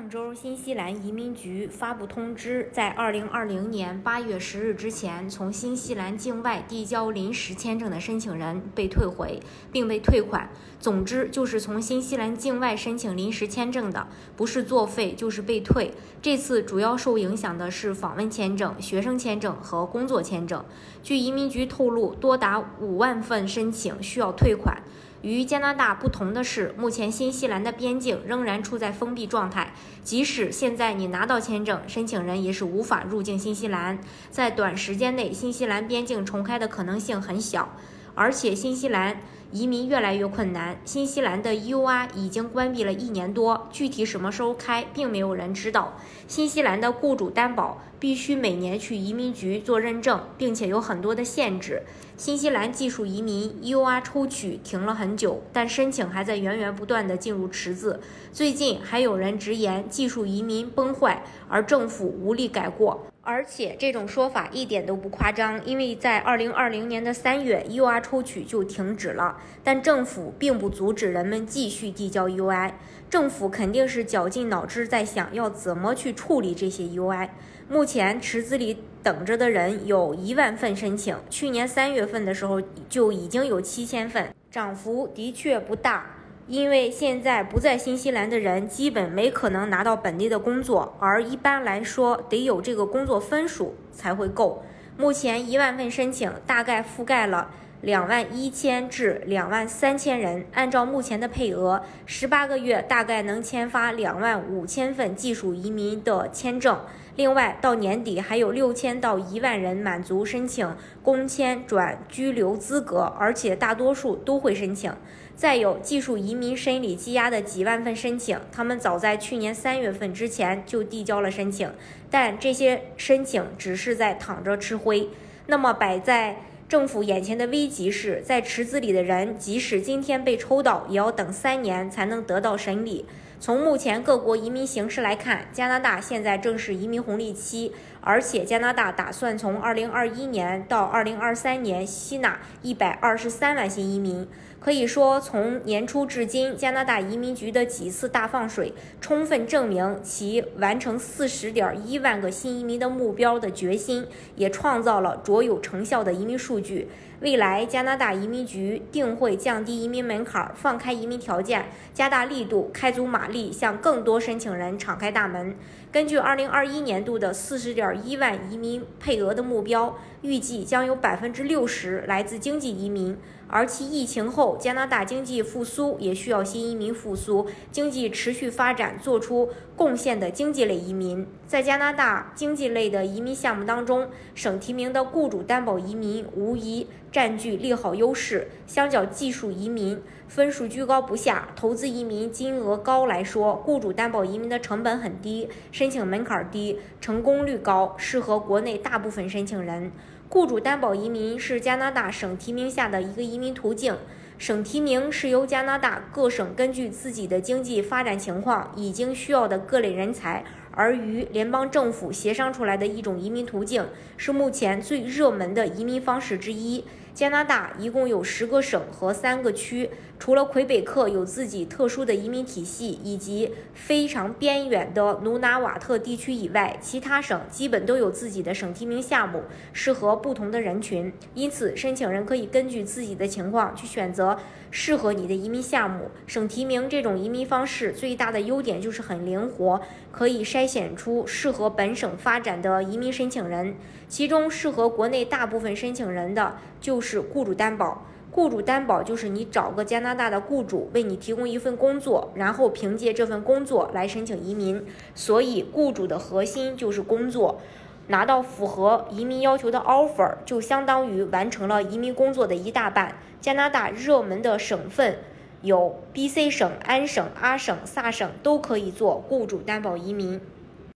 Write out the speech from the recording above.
上周，新西兰移民局发布通知，在二零二零年八月十日之前，从新西兰境外递交临时签证的申请人被退回，并被退款。总之，就是从新西兰境外申请临时签证的，不是作废就是被退。这次主要受影响的是访问签证、学生签证和工作签证。据移民局透露，多达五万份申请需要退款。与加拿大不同的是，目前新西兰的边境仍然处在封闭状态。即使现在你拿到签证，申请人也是无法入境新西兰。在短时间内，新西兰边境重开的可能性很小。而且，新西兰移民越来越困难。新西兰的 UR 已经关闭了一年多，具体什么时候开，并没有人知道。新西兰的雇主担保必须每年去移民局做认证，并且有很多的限制。新西兰技术移民 UR 抽取停了很久，但申请还在源源不断地进入池子。最近还有人直言技术移民崩坏，而政府无力改过。而且这种说法一点都不夸张，因为在二零二零年的三月，UI 抽取就停止了，但政府并不阻止人们继续递交 UI。政府肯定是绞尽脑汁在想要怎么去处理这些 UI。目前池子里等着的人有一万份申请，去年三月份的时候就已经有七千份，涨幅的确不大。因为现在不在新西兰的人基本没可能拿到本地的工作，而一般来说得有这个工作分数才会够。目前一万份申请大概覆盖了两万一千至两万三千人，按照目前的配额，十八个月大概能签发两万五千份技术移民的签证。另外，到年底还有六千到一万人满足申请工签转居留资格，而且大多数都会申请。再有技术移民审理积压的几万份申请，他们早在去年三月份之前就递交了申请，但这些申请只是在躺着吃灰。那么摆在政府眼前的危急是在池子里的人，即使今天被抽到，也要等三年才能得到审理。从目前各国移民形势来看，加拿大现在正是移民红利期，而且加拿大打算从2021年到2023年吸纳123万新移民。可以说，从年初至今，加拿大移民局的几次大放水，充分证明其完成40.1万个新移民的目标的决心，也创造了卓有成效的移民数据。未来，加拿大移民局定会降低移民门槛，放开移民条件，加大力度，开足马力，向更多申请人敞开大门。根据2021年度的40.1万移民配额的目标，预计将有60%来自经济移民。而其疫情后，加拿大经济复苏也需要新移民复苏，经济持续发展做出贡献的经济类移民。在加拿大经济类的移民项目当中，省提名的雇主担保移民无疑占据利好优势。相较技术移民分数居高不下、投资移民金额高来说，雇主担保移民的成本很低，申请门槛低，成功率高，适合国内大部分申请人。雇主担保移民是加拿大省提名下的一个移民途径。省提名是由加拿大各省根据自己的经济发展情况，已经需要的各类人才，而与联邦政府协商出来的一种移民途径，是目前最热门的移民方式之一。加拿大一共有十个省和三个区，除了魁北克有自己特殊的移民体系，以及非常边远的努纳瓦特地区以外，其他省基本都有自己的省提名项目，适合不同的人群。因此，申请人可以根据自己的情况去选择适合你的移民项目。省提名这种移民方式最大的优点就是很灵活，可以筛选出适合本省发展的移民申请人。其中适合国内大部分申请人的就是雇主担保。雇主担保就是你找个加拿大的雇主为你提供一份工作，然后凭借这份工作来申请移民。所以雇主的核心就是工作，拿到符合移民要求的 offer，就相当于完成了移民工作的一大半。加拿大热门的省份有 B.C 省、安省、阿省、萨省，都可以做雇主担保移民。